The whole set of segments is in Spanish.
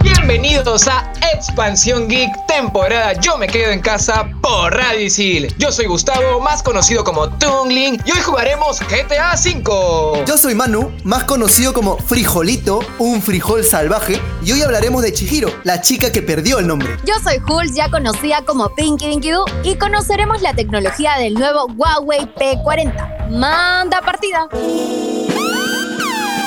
Bienvenidos a Expansión Geek, temporada Yo me quedo en casa por Radio Isil. Yo soy Gustavo, más conocido como Tungling, y hoy jugaremos GTA V. Yo soy Manu, más conocido como Frijolito, un frijol salvaje, y hoy hablaremos de Chihiro, la chica que perdió el nombre. Yo soy Jules, ya conocida como Pinky Dinky Doo, y conoceremos la tecnología del nuevo Huawei P40. Manda partida.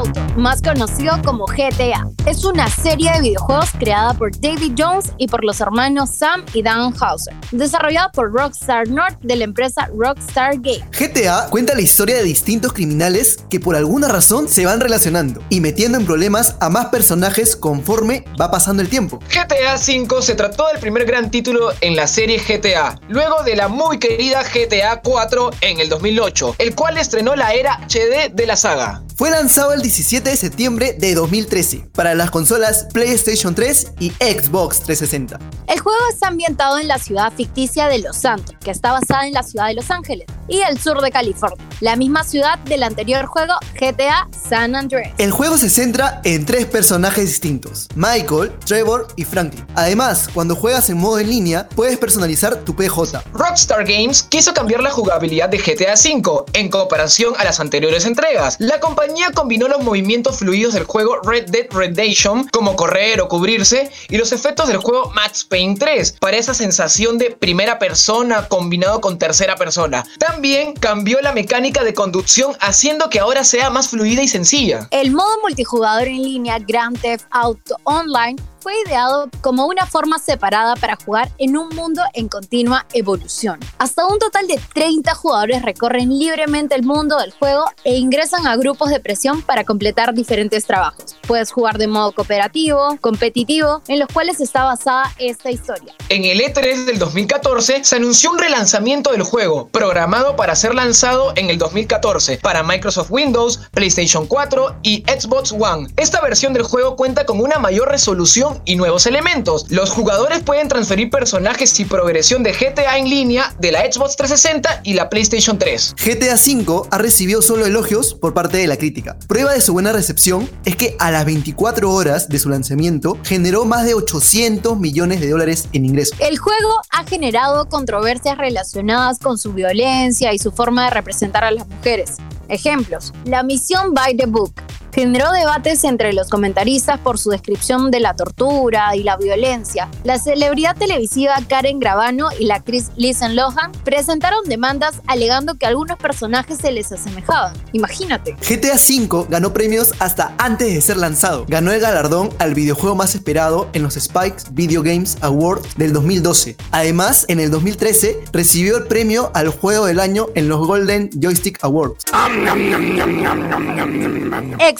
Auto, más conocido como GTA, es una serie de videojuegos creada por David Jones y por los hermanos Sam y Dan Hauser, desarrollada por Rockstar North de la empresa Rockstar Games. GTA cuenta la historia de distintos criminales que por alguna razón se van relacionando y metiendo en problemas a más personajes conforme va pasando el tiempo. GTA V se trató del primer gran título en la serie GTA, luego de la muy querida GTA 4 en el 2008, el cual estrenó la era HD de la saga. Fue lanzado el 17 de septiembre de 2013 para las consolas PlayStation 3 y Xbox 360. El juego está ambientado en la ciudad ficticia de Los Santos, que está basada en la ciudad de Los Ángeles y el sur de California, la misma ciudad del anterior juego GTA San Andreas. El juego se centra en tres personajes distintos, Michael, Trevor y Franklin. Además, cuando juegas en modo en línea, puedes personalizar tu PJ. Rockstar Games quiso cambiar la jugabilidad de GTA V en comparación a las anteriores entregas. La compañía combinó los movimientos fluidos del juego Red Dead Redemption, como correr o cubrirse, y los efectos del juego Max Payne 3, para esa sensación de primera persona combinado con tercera persona. También cambió la mecánica de conducción, haciendo que ahora sea más fluida y sencilla. El modo multijugador en línea Grand Theft Auto Online fue ideado como una forma separada para jugar en un mundo en continua evolución. Hasta un total de 30 jugadores recorren libremente el mundo del juego e ingresan a grupos de presión para completar diferentes trabajos. Puedes jugar de modo cooperativo, competitivo, en los cuales está basada esta historia. En el E3 del 2014 se anunció un relanzamiento del juego, programado para ser lanzado en el 2014 para Microsoft Windows, PlayStation 4 y Xbox One. Esta versión del juego cuenta con una mayor resolución y nuevos elementos. Los jugadores pueden transferir personajes y progresión de GTA en línea de la Xbox 360 y la PlayStation 3. GTA V ha recibido solo elogios por parte de la crítica. Prueba de su buena recepción es que a las 24 horas de su lanzamiento generó más de 800 millones de dólares en ingresos. El juego ha generado controversias relacionadas con su violencia y su forma de representar a las mujeres. Ejemplos, la misión By the Book generó debates entre los comentaristas por su descripción de la tortura y la violencia. La celebridad televisiva Karen Gravano y la actriz Lisa Lohan presentaron demandas alegando que algunos personajes se les asemejaban. Imagínate. GTA V ganó premios hasta antes de ser lanzado. Ganó el galardón al videojuego más esperado en los Spikes Video Games Awards del 2012. Además, en el 2013 recibió el premio al juego del año en los Golden Joystick Awards.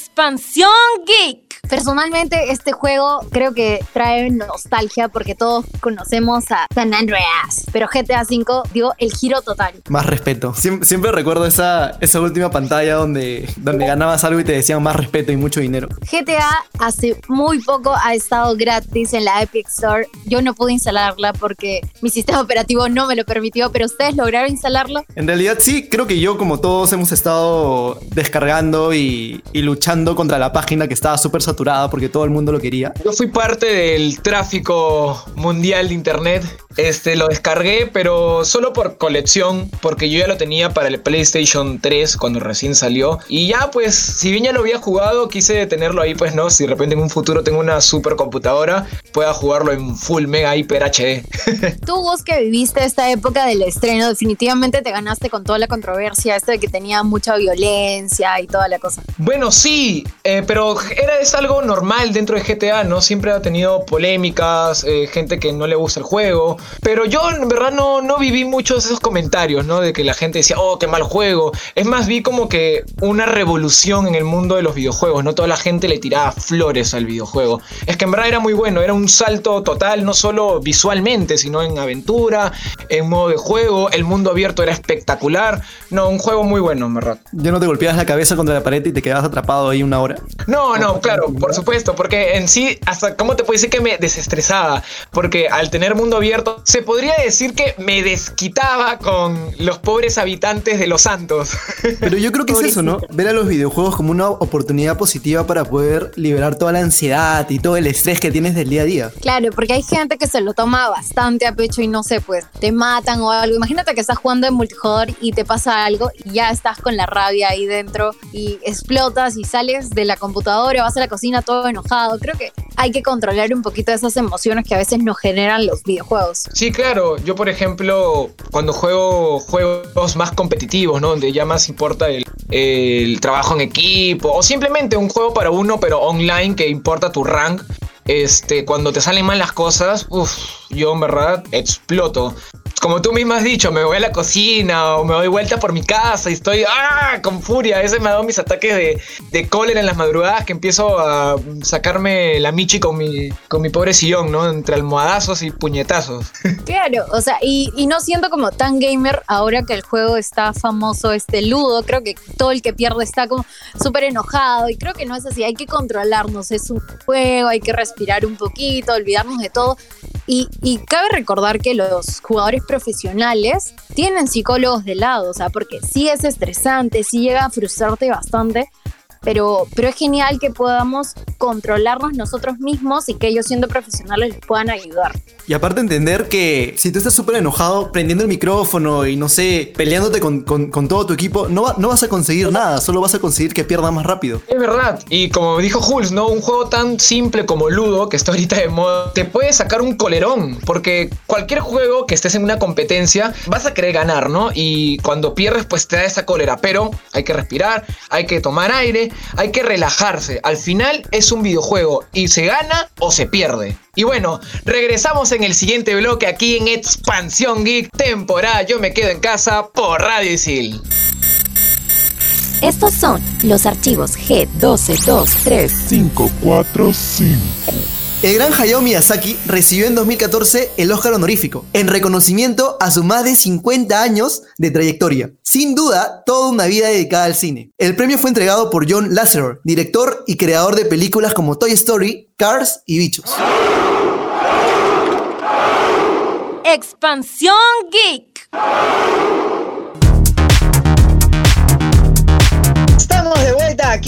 Expansión Geek. Personalmente, este juego creo que trae nostalgia porque todos conocemos a San Andreas, pero GTA V dio el giro total. Más respeto. Siempre, siempre recuerdo esa, esa última pantalla donde, donde ganabas algo y te decían más respeto y mucho dinero. GTA hace muy poco ha estado gratis en la Epic Store. Yo no pude instalarla porque mi sistema operativo no me lo permitió, pero ustedes lograron instalarlo. En realidad sí, creo que yo como todos hemos estado descargando y, y luchando contra la página que estaba súper saturada porque todo el mundo lo quería. Yo fui parte del tráfico mundial de internet. Este lo descargué, pero solo por colección, porque yo ya lo tenía para el PlayStation 3 cuando recién salió. Y ya, pues, si bien ya lo había jugado, quise tenerlo ahí, pues, ¿no? Si de repente en un futuro tengo una super computadora, pueda jugarlo en full mega hiper HD. Tú, vos que viviste esta época del estreno, definitivamente te ganaste con toda la controversia, esto de que tenía mucha violencia y toda la cosa. bueno, sí, eh, pero era es algo algo normal dentro de GTA, ¿no? Siempre ha tenido polémicas, eh, gente que no le gusta el juego. Pero yo en verdad no, no viví muchos de esos comentarios, ¿no? De que la gente decía, oh, qué mal juego. Es más, vi como que una revolución en el mundo de los videojuegos, ¿no? Toda la gente le tiraba flores al videojuego. Es que en verdad era muy bueno, era un salto total, no solo visualmente, sino en aventura, en modo de juego. El mundo abierto era espectacular. No, un juego muy bueno, en verdad. ¿Ya no te golpeabas la cabeza contra la pared y te quedabas atrapado ahí una hora? No, no, claro, por supuesto, porque en sí, hasta, ¿cómo te puedo decir que me desestresaba? Porque al tener mundo abierto, se podría decir que me desquitaba con los pobres habitantes de Los Santos. Pero yo creo que es eso, ¿no? Ver a los videojuegos como una oportunidad positiva para poder liberar toda la ansiedad y todo el estrés que tienes del día a día. Claro, porque hay gente que se lo toma bastante a pecho y no sé, pues te matan o algo. Imagínate que estás jugando en multijugador y te pasa algo y ya estás con la rabia ahí dentro y explotas y sales de la computadora, vas a la cocina todo enojado. Creo que hay que controlar un poquito esas emociones que a veces nos generan los videojuegos. Sí, claro. Yo, por ejemplo, cuando juego juegos más competitivos, ¿no? Donde ya más importa el, el trabajo en equipo o simplemente un juego para uno, pero online que importa tu rank. Este, cuando te salen mal las cosas, uff, yo en verdad exploto como tú mismo has dicho, me voy a la cocina o me doy vuelta por mi casa y estoy ¡ah! con furia. Veces me ha dado mis ataques de, de cólera en las madrugadas que empiezo a sacarme la michi con mi, con mi pobre sillón, ¿no? Entre almohadazos y puñetazos. Claro, o sea, y, y no siento como tan gamer ahora que el juego está famoso, este ludo. Creo que todo el que pierde está como súper enojado y creo que no es así. Hay que controlarnos, es un juego, hay que respirar un poquito, olvidarnos de todo. Y, y, cabe recordar que los jugadores profesionales tienen psicólogos de lado, o sea, porque sí es estresante, sí llega a frustrarte bastante, pero, pero es genial que podamos controlarnos nosotros mismos y que ellos siendo profesionales les puedan ayudar. Y aparte entender que si tú estás súper enojado prendiendo el micrófono y no sé, peleándote con, con, con todo tu equipo, no, va, no vas a conseguir nada, solo vas a conseguir que pierda más rápido. Es verdad, y como dijo Jules, ¿no? Un juego tan simple como Ludo, que está ahorita de moda, te puede sacar un colerón, porque cualquier juego que estés en una competencia, vas a querer ganar, ¿no? Y cuando pierdes, pues te da esa cólera, pero hay que respirar, hay que tomar aire, hay que relajarse. Al final es un videojuego y se gana o se pierde. Y bueno, regresamos en el siguiente bloque aquí en Expansión Geek, temporada Yo me quedo en casa por Radio Isil. Estos son los archivos G1223545. El gran Hayao Miyazaki recibió en 2014 el Oscar honorífico, en reconocimiento a sus más de 50 años de trayectoria. Sin duda, toda una vida dedicada al cine. El premio fue entregado por John Lasseter, director y creador de películas como Toy Story, Cars y Bichos. Expansión Geek.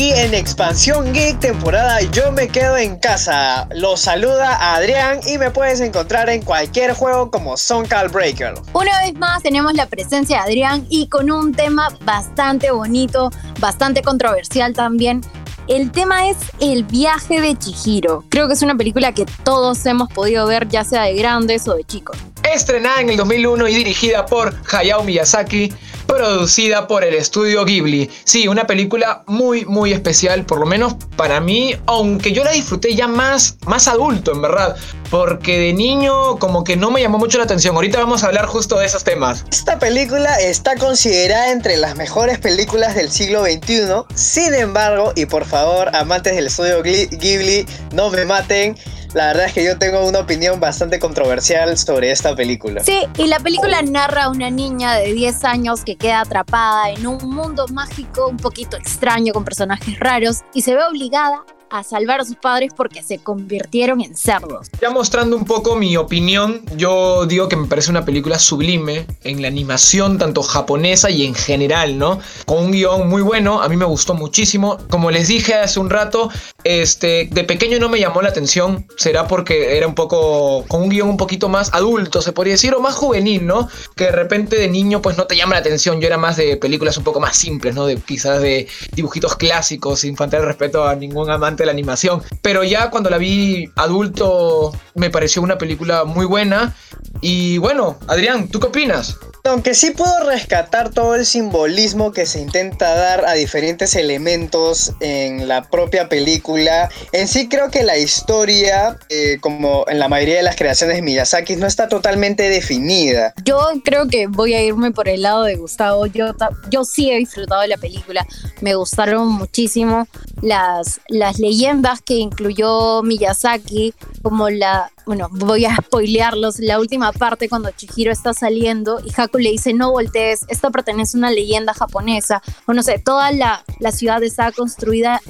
Aquí en Expansión Geek temporada Yo me quedo en casa. Los saluda Adrián y me puedes encontrar en cualquier juego como Son Breaker. Una vez más tenemos la presencia de Adrián y con un tema bastante bonito, bastante controversial también. El tema es El viaje de Chihiro. Creo que es una película que todos hemos podido ver, ya sea de grandes o de chicos. Estrenada en el 2001 y dirigida por Hayao Miyazaki, producida por el estudio Ghibli. Sí, una película muy, muy especial, por lo menos para mí, aunque yo la disfruté ya más, más adulto, en verdad. Porque de niño como que no me llamó mucho la atención. Ahorita vamos a hablar justo de esos temas. Esta película está considerada entre las mejores películas del siglo XXI. Sin embargo, y por favor, amantes del estudio Ghibli, no me maten. La verdad es que yo tengo una opinión bastante controversial sobre esta película. Sí, y la película narra a una niña de 10 años que queda atrapada en un mundo mágico un poquito extraño con personajes raros y se ve obligada a salvar a sus padres porque se convirtieron en cerdos. Ya mostrando un poco mi opinión, yo digo que me parece una película sublime en la animación tanto japonesa y en general, ¿no? Con un guion muy bueno, a mí me gustó muchísimo. Como les dije hace un rato, este, de pequeño no me llamó la atención, será porque era un poco, con un guion un poquito más adulto, se podría decir, o más juvenil, ¿no? Que de repente de niño pues no te llama la atención, yo era más de películas un poco más simples, ¿no? De quizás de dibujitos clásicos, el respeto a ningún amante de la animación. Pero ya cuando la vi adulto me pareció una película muy buena. Y bueno, Adrián, ¿tú qué opinas? Aunque sí puedo rescatar todo el simbolismo que se intenta dar a diferentes elementos en la propia película, en sí creo que la historia, eh, como en la mayoría de las creaciones de Miyazaki, no está totalmente definida. Yo creo que voy a irme por el lado de Gustavo. Yo, yo sí he disfrutado de la película. Me gustaron muchísimo las, las leyendas que incluyó Miyazaki, como la, bueno, voy a spoilearlos, la última parte cuando Chihiro está saliendo y Haku le dice no voltees, esto pertenece a una leyenda japonesa, o no sé, toda la, la ciudad está construida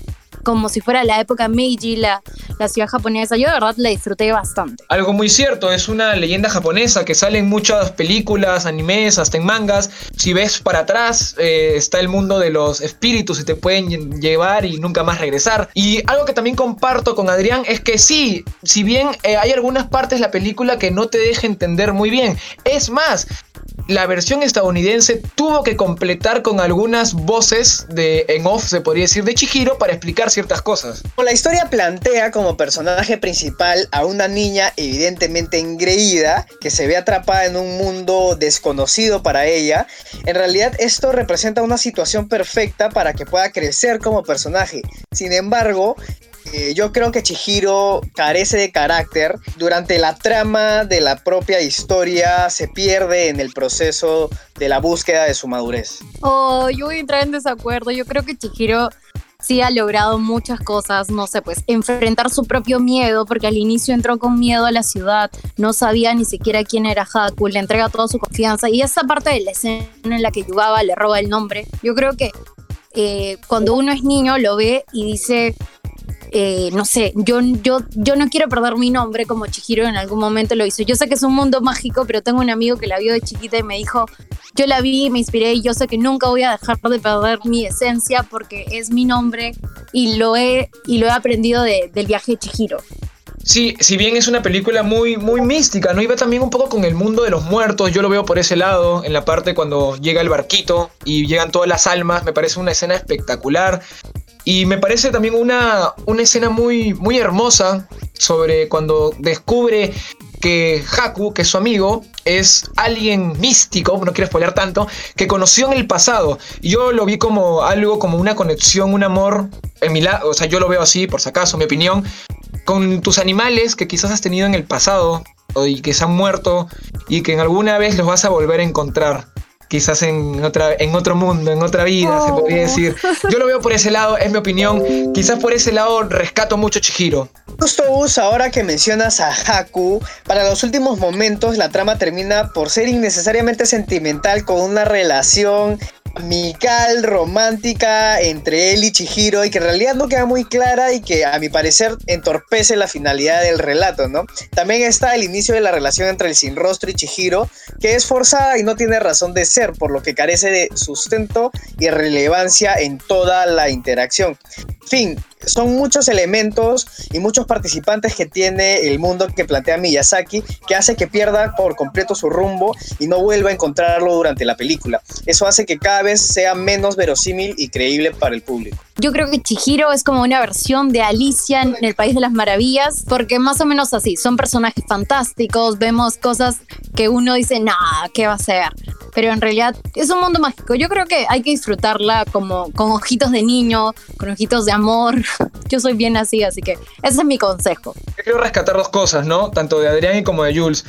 como si fuera la época Meiji, la, la ciudad japonesa. Yo de verdad la disfruté bastante. Algo muy cierto, es una leyenda japonesa que sale en muchas películas, animes, hasta en mangas. Si ves para atrás, eh, está el mundo de los espíritus y te pueden llevar y nunca más regresar. Y algo que también comparto con Adrián es que sí, si bien eh, hay algunas partes de la película que no te deja entender muy bien, es más, la versión estadounidense tuvo que completar con algunas voces de en off, se podría decir, de Chihiro para explicar ciertas cosas. La historia plantea como personaje principal a una niña evidentemente engreída que se ve atrapada en un mundo desconocido para ella. En realidad esto representa una situación perfecta para que pueda crecer como personaje. Sin embargo, eh, yo creo que Chihiro carece de carácter. Durante la trama de la propia historia se pierde en el proceso de la búsqueda de su madurez. Oh, yo voy a entrar en desacuerdo. Yo creo que Chihiro sí ha logrado muchas cosas, no sé, pues enfrentar su propio miedo, porque al inicio entró con miedo a la ciudad, no sabía ni siquiera quién era Haku, le entrega toda su confianza y esa parte de la escena en la que Yugaba le roba el nombre, yo creo que eh, cuando uno es niño lo ve y dice, eh, no sé, yo, yo, yo no quiero perder mi nombre como Chihiro en algún momento lo hizo. Yo sé que es un mundo mágico, pero tengo un amigo que la vio de chiquita y me dijo, yo la vi, me inspiré y yo sé que nunca voy a dejar de perder mi esencia porque es mi nombre y lo he, y lo he aprendido del viaje de Chihiro. Sí, si bien es una película muy, muy mística, ¿no? Iba también un poco con el mundo de los muertos, yo lo veo por ese lado, en la parte cuando llega el barquito y llegan todas las almas, me parece una escena espectacular. Y me parece también una, una escena muy, muy hermosa sobre cuando descubre que Haku, que es su amigo, es alguien místico, no quiero spoiler tanto, que conoció en el pasado. Yo lo vi como algo, como una conexión, un amor, en mi lado, o sea, yo lo veo así, por si acaso, mi opinión, con tus animales que quizás has tenido en el pasado y que se han muerto y que en alguna vez los vas a volver a encontrar quizás en, otra, en otro mundo, en otra vida, se podría Oh. decir. Yo lo veo por ese lado, es mi opinión. Quizás por ese lado rescato mucho Chihiro. Justo Gus, ahora que mencionas a Haku, para los últimos momentos la trama termina por ser innecesariamente sentimental con una relación amical, romántica entre él y Chihiro y que en realidad no queda muy clara y que a mi parecer entorpece la finalidad del relato, ¿no? También está el inicio de la relación entre el sin rostro y Chihiro, que es forzada y no tiene razón de ser, por lo que carece de sustento y relevancia en toda la interacción. Fin, son muchos elementos y muchos participantes que tiene el mundo que plantea Miyazaki que hace que pierda por completo su rumbo y no vuelva a encontrarlo durante la película. Eso hace que cada vez sea menos verosímil y creíble para el público. Yo creo que Chihiro es como una versión de Alicia en el País de las Maravillas, porque más o menos así, son personajes fantásticos, vemos cosas que uno dice, nah, ¿qué va a ser? Pero en realidad es un mundo mágico. Yo creo que hay que disfrutarla como con ojitos de niño, con ojitos de amor. Yo soy bien así, así que ese es mi consejo. Yo quiero rescatar dos cosas, ¿no? Tanto de Adrián y como de Jules.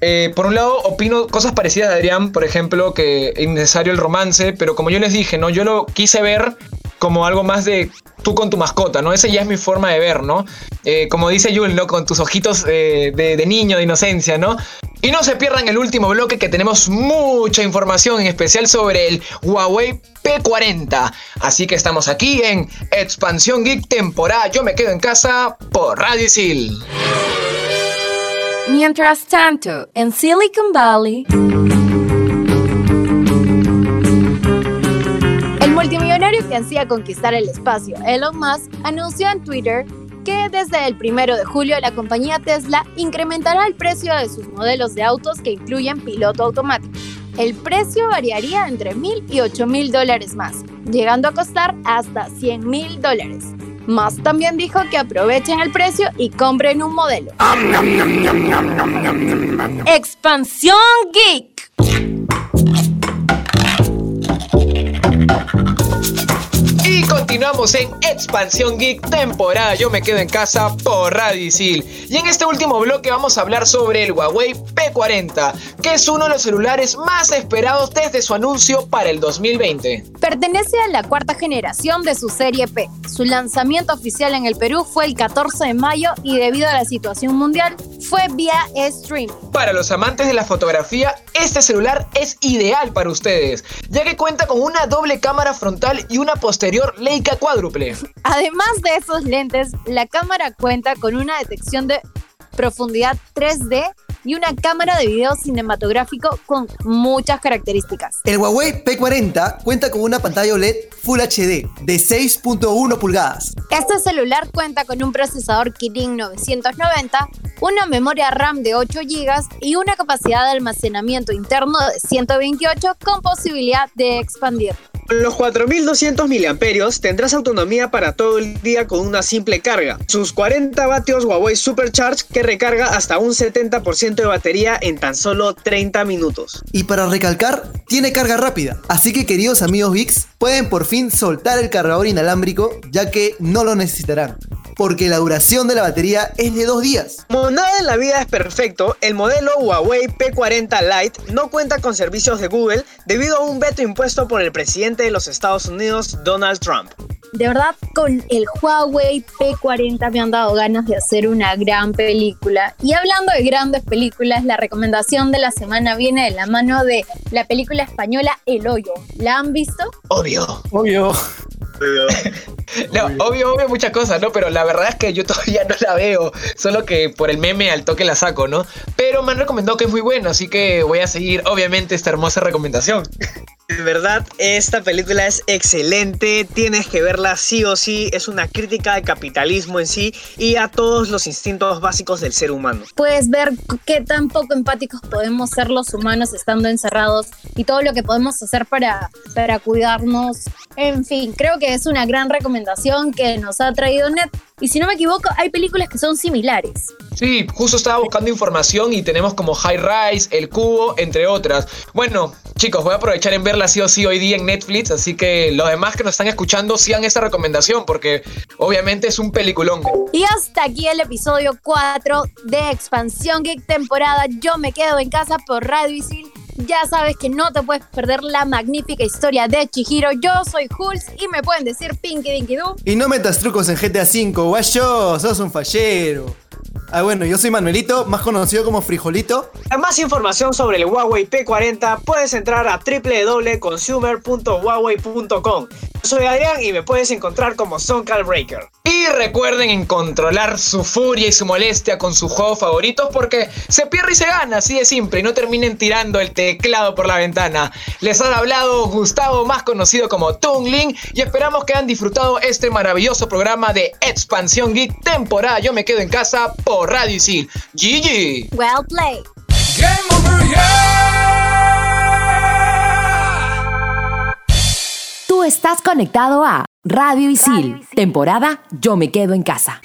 Eh, por un lado, opino cosas parecidas de Adrián, por ejemplo, que es innecesario el romance, pero como yo les dije, ¿no? Yo lo quise ver como algo más de tú con tu mascota, ¿no? Esa ya es mi forma de ver, ¿no? Eh, como dice Jules, ¿no? Con tus ojitos eh, de, niño, de inocencia, ¿no? Y no se pierdan el último bloque que tenemos mucha información, en especial sobre el Huawei P40. Así que estamos aquí en Expansión Geek temporada Yo me quedo en casa por Radio. Mientras tanto, en Silicon Valley, El multimillonario que ansía conquistar el espacio, Elon Musk, anunció en Twitter que desde el primero de julio la compañía Tesla incrementará el precio de sus modelos de autos que incluyen piloto automático. El precio variaría entre mil y ocho mil dólares más, llegando a costar hasta 100 mil dólares. Más también dijo que aprovechen el precio y compren un modelo. Expansión Geek continuamos en Expansión Geek, temporada Yo me quedo en casa por Radio Isil. Y en este último bloque vamos a hablar sobre el Huawei P40, que es uno de los celulares más esperados desde su anuncio para el 2020. Pertenece a la cuarta generación de su serie P. Su lanzamiento oficial en el Perú fue el 14 de mayo y debido a la situación mundial fue vía stream. Para los amantes de la fotografía, este celular es ideal para ustedes, ya que cuenta con una doble cámara frontal y una posterior Leica cuádruple. Además de esos lentes, la cámara cuenta con una detección de profundidad 3D y una cámara de video cinematográfico con muchas características. El Huawei P40 cuenta con una pantalla OLED Full HD de 6.1 pulgadas. Este celular cuenta con un procesador Kirin 990, una memoria RAM de 8 GB y una capacidad de almacenamiento interno de 128 con posibilidad de expandir. Con los 4200 mAh tendrás autonomía para todo el día con una simple carga. Sus 40 vatios Huawei Supercharge que recarga hasta un 70% de batería en tan solo 30 minutos. Y para recalcar, tiene carga rápida. Así que queridos amigos VIX, pueden por fin soltar el cargador inalámbrico ya que no lo necesitarán. Porque la duración de la batería es de dos días. Como nada en la vida es perfecto, el modelo Huawei P40 Lite no cuenta con servicios de Google debido a un veto impuesto por el presidente de los Estados Unidos, Donald Trump. De verdad, con el Huawei P40 me han dado ganas de hacer una gran película. Y hablando de grandes películas, la recomendación de la semana viene de la mano de la película española El Hoyo. ¿La han visto? Obvio. Obvio. No, obvio, obvio muchas cosas, ¿no? Pero la verdad es que yo todavía no la veo, solo que por el meme al toque la saco, ¿no? Pero me han recomendado que es muy bueno, así que voy a seguir, obviamente, esta hermosa recomendación. De verdad, esta película es excelente, tienes que verla sí o sí, es una crítica al capitalismo en sí y a todos los instintos básicos del ser humano. Puedes ver qué tan poco empáticos podemos ser los humanos estando encerrados y todo lo que podemos hacer para, para cuidarnos. En fin, creo que es una gran recomendación que nos ha traído Net. Y si no me equivoco, hay películas que son similares. Sí, justo estaba buscando información y tenemos como High Rise, El Cubo, entre otras. Bueno, chicos, voy a aprovechar en verla sí o sí hoy día en Netflix, así que los demás que nos están escuchando sigan esta recomendación porque obviamente es un peliculón. Y hasta aquí el episodio 4 de Expansión Geek temporada Yo me quedo en casa por Radio Isil. Ya sabes que no te puedes perder la magnífica historia de Chihiro. Yo soy Hulz y me pueden decir Pinky Dinky Doo. Y no metas trucos en GTA V, guayo, sos un fallero. Ah, bueno, yo soy Manuelito, más conocido como Frijolito. Para más información sobre el Huawei P40 puedes entrar a www.consumer.huawei.com. Yo soy Adrián y me puedes encontrar como Soncal Breaker. Y recuerden en controlar su furia y su molestia con sus juegos favoritos porque se pierde y se gana, así de simple, y no terminen tirando el teclado por la ventana. Les ha hablado Gustavo, más conocido como Tungling, y esperamos que hayan disfrutado este maravilloso programa de Expansión Geek temporada Yo me quedo en casa por Radio Isil. GG. Well played. Tú estás conectado a Radio Isil, temporada Yo me quedo en casa.